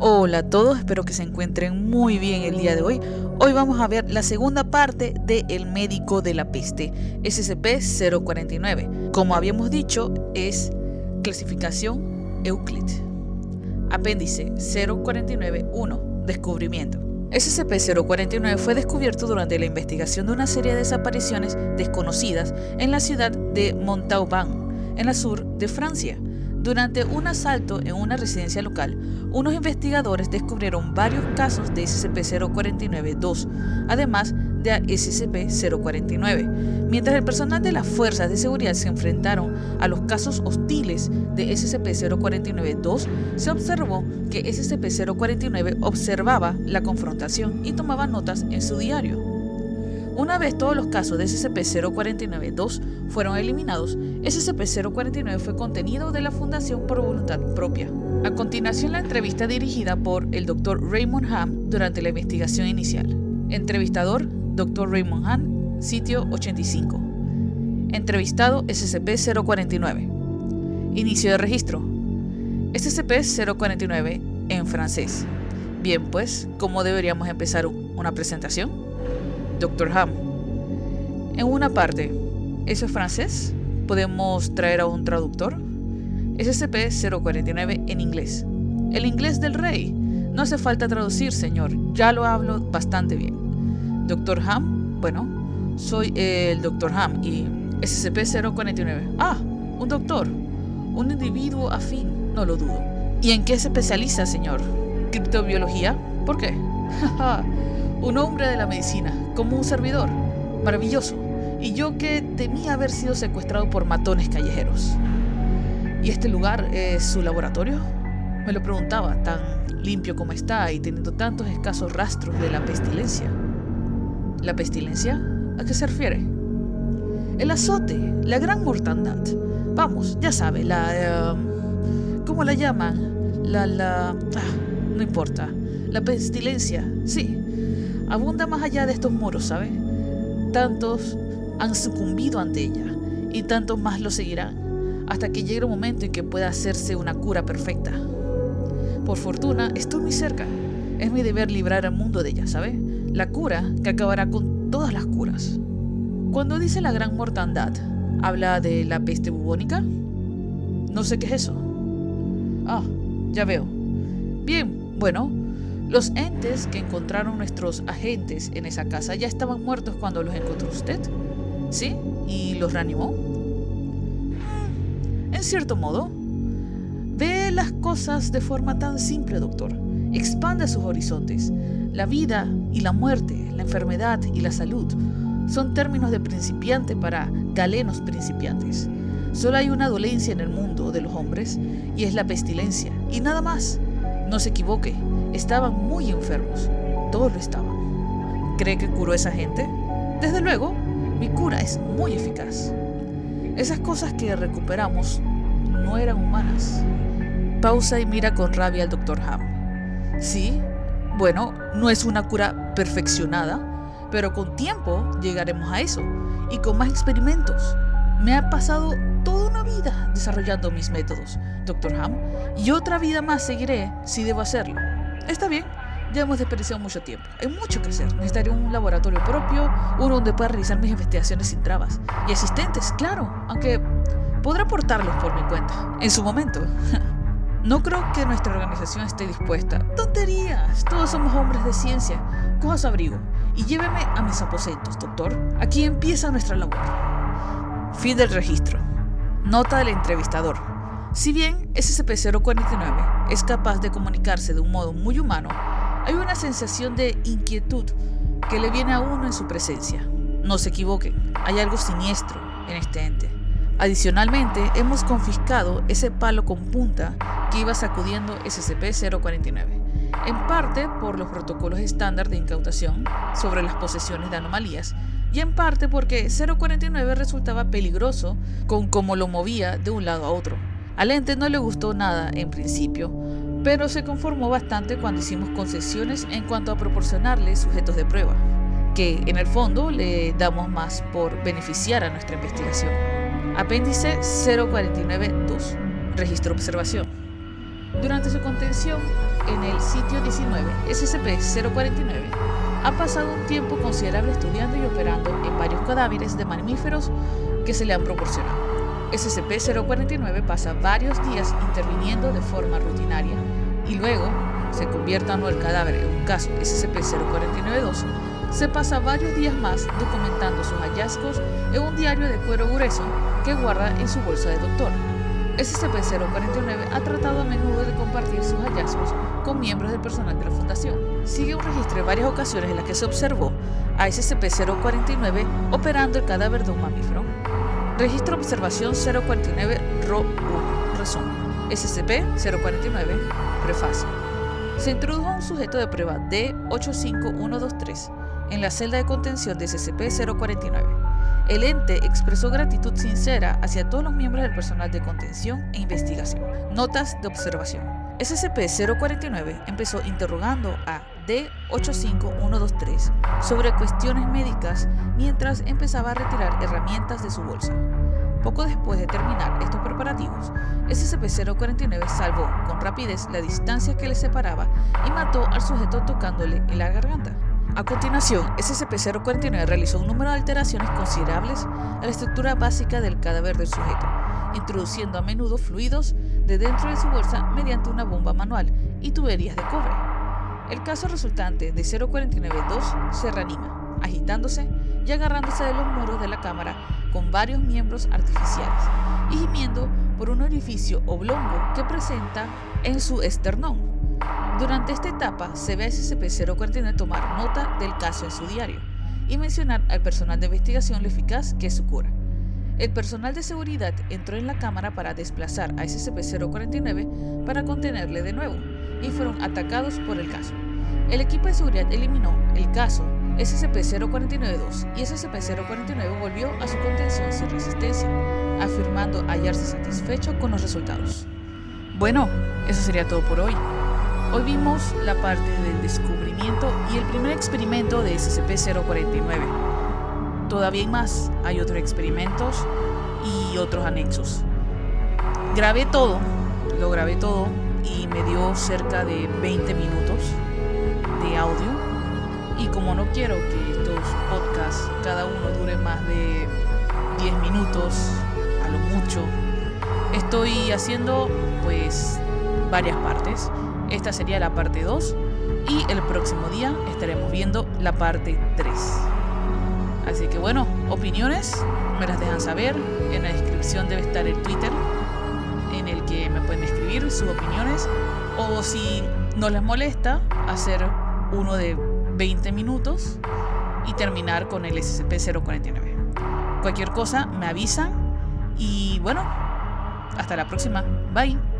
Hola a todos, espero que se encuentren muy bien el día de hoy. Hoy vamos a ver la segunda parte de El médico de la peste, SCP-049. Como habíamos dicho, es clasificación Euclid. Apéndice 049-1, descubrimiento. SCP-049 fue descubierto durante la investigación de una serie de desapariciones desconocidas en la ciudad de Montauban, en la sur de Francia. Durante un asalto en una residencia local, unos investigadores descubrieron varios casos de SCP-049-2, además de SCP-049. Mientras el personal de las fuerzas de seguridad se enfrentaron a los casos hostiles de SCP-049-2, se observó que SCP-049 observaba la confrontación y tomaba notas en su diario. Una vez todos los casos de SCP-049-2 fueron eliminados, SCP-049 fue contenido de la Fundación por voluntad propia. A continuación, la entrevista dirigida por el Dr. Raymond Ham durante la investigación inicial. Entrevistador, Dr. Raymond Ham, sitio 85. Entrevistado, SCP-049. Inicio de registro. SCP-049 en francés. Bien, pues, ¿cómo deberíamos empezar una presentación? Dr. Ham. En una parte, ¿eso es francés? ¿Podemos traer a un traductor? SCP-049 en inglés. El inglés del rey. No hace falta traducir, señor. Ya lo hablo bastante bien. Dr. Ham, bueno, soy el Dr. Ham y SCP-049. Ah, un doctor. Un individuo afín, no lo dudo. ¿Y en qué se especializa, señor? ¿Criptobiología? ¿Por qué? un hombre de la medicina, como un servidor. Maravilloso. Y yo que temía haber sido secuestrado por matones callejeros. ¿Y este lugar es su laboratorio? Me lo preguntaba, tan limpio como está y teniendo tantos escasos rastros de la pestilencia. ¿La pestilencia? ¿A qué se refiere? El azote, la gran mortandad. Vamos, ya sabe, la... Em, ¿Cómo la llaman? La... la... Ah, no importa. La pestilencia, sí abunda más allá de estos muros, ¿sabe? Tantos han sucumbido ante ella y tantos más lo seguirán hasta que llegue un momento en que pueda hacerse una cura perfecta. Por fortuna, estoy muy cerca. Es mi deber librar al mundo de ella, ¿sabe? La cura que acabará con todas las curas. Cuando dice la gran mortandad, ¿habla de la peste bubónica? No sé qué es eso. Ah, ya veo. Bien, bueno, los entes que encontraron nuestros agentes en esa casa ya estaban muertos cuando los encontró usted. ¿Sí? ¿Y los reanimó? En cierto modo. Ve las cosas de forma tan simple, doctor. Expande sus horizontes. La vida y la muerte, la enfermedad y la salud son términos de principiante para galenos principiantes. Solo hay una dolencia en el mundo de los hombres y es la pestilencia. Y nada más. No se equivoque, estaban muy enfermos. Todos lo estaban. ¿Cree que curó a esa gente? Desde luego, mi cura es muy eficaz. Esas cosas que recuperamos no eran humanas. Pausa y mira con rabia al doctor Ham. Sí, bueno, no es una cura perfeccionada, pero con tiempo llegaremos a eso y con más experimentos. Me ha pasado toda una vida desarrollando mis métodos, doctor Ham, y otra vida más seguiré si debo hacerlo. Está bien, ya hemos desperdiciado mucho tiempo. Hay mucho que hacer. Necesitaría un laboratorio propio, uno donde pueda realizar mis investigaciones sin trabas. Y asistentes, claro, aunque podré aportarlos por mi cuenta, en su momento. No creo que nuestra organización esté dispuesta. Tonterías. Todos somos hombres de ciencia. Coja su abrigo y lléveme a mis aposentos, doctor. Aquí empieza nuestra labor. Fin del registro. Nota del entrevistador. Si bien SCP-049 es capaz de comunicarse de un modo muy humano, hay una sensación de inquietud que le viene a uno en su presencia. No se equivoquen, hay algo siniestro en este ente. Adicionalmente, hemos confiscado ese palo con punta que iba sacudiendo SCP-049, en parte por los protocolos estándar de incautación sobre las posesiones de anomalías y en parte porque 049 resultaba peligroso con cómo lo movía de un lado a otro. Al ente no le gustó nada en principio, pero se conformó bastante cuando hicimos concesiones en cuanto a proporcionarle sujetos de prueba, que en el fondo le damos más por beneficiar a nuestra investigación. Apéndice 049-2. Registro observación. Durante su contención en el sitio 19, SCP-049 ha pasado un tiempo considerable estudiando y operando en varios cadáveres de mamíferos que se le han proporcionado. SCP-049 pasa varios días interviniendo de forma rutinaria y luego se convierta o no el cadáver en un caso SCP-049-2, se pasa varios días más documentando sus hallazgos en un diario de cuero grueso que guarda en su bolsa de doctor. SCP-049 ha tratado a menudo de compartir sus hallazgos con miembros del personal de la Fundación. Sigue un registro de varias ocasiones en las que se observó a SCP-049 operando el cadáver de un mamífero. Registro Observación 049-RO-1. Resumen. SCP-049. Prefacio. Se introdujo un sujeto de prueba D85123 en la celda de contención de SCP-049. El ente expresó gratitud sincera hacia todos los miembros del personal de contención e investigación. Notas de observación. SCP-049 empezó interrogando a D85123 sobre cuestiones médicas mientras empezaba a retirar herramientas de su bolsa. Poco después de terminar estos preparativos, SCP-049 salvó con rapidez la distancia que le separaba y mató al sujeto tocándole en la garganta. A continuación, SCP-049 realizó un número de alteraciones considerables a la estructura básica del cadáver del sujeto, introduciendo a menudo fluidos de dentro de su bolsa mediante una bomba manual y tuberías de cobre. El caso resultante de 049-2 se reanima, agitándose y agarrándose de los muros de la cámara con varios miembros artificiales y gimiendo por un orificio oblongo que presenta en su esternón. Durante esta etapa se ve a SCP-049 tomar nota del caso en su diario y mencionar al personal de investigación lo eficaz que es su cura. El personal de seguridad entró en la cámara para desplazar a SCP-049 para contenerle de nuevo y fueron atacados por el caso. El equipo de seguridad eliminó el caso SCP-049-2 y SCP-049 volvió a su contención sin resistencia, afirmando hallarse satisfecho con los resultados. Bueno, eso sería todo por hoy. Hoy vimos la parte del descubrimiento y el primer experimento de SCP-049. Todavía hay más, hay otros experimentos y otros anexos. Grabé todo, lo grabé todo y me dio cerca de 20 minutos de audio. Y como no quiero que estos podcasts cada uno dure más de 10 minutos, a lo mucho, estoy haciendo pues varias partes. Esta sería la parte 2 y el próximo día estaremos viendo la parte 3. Así que bueno, opiniones me las dejan saber. En la descripción debe estar el Twitter en el que me pueden escribir sus opiniones. O si no les molesta, hacer uno de 20 minutos y terminar con el SCP-049. Cualquier cosa me avisan y bueno, hasta la próxima. Bye.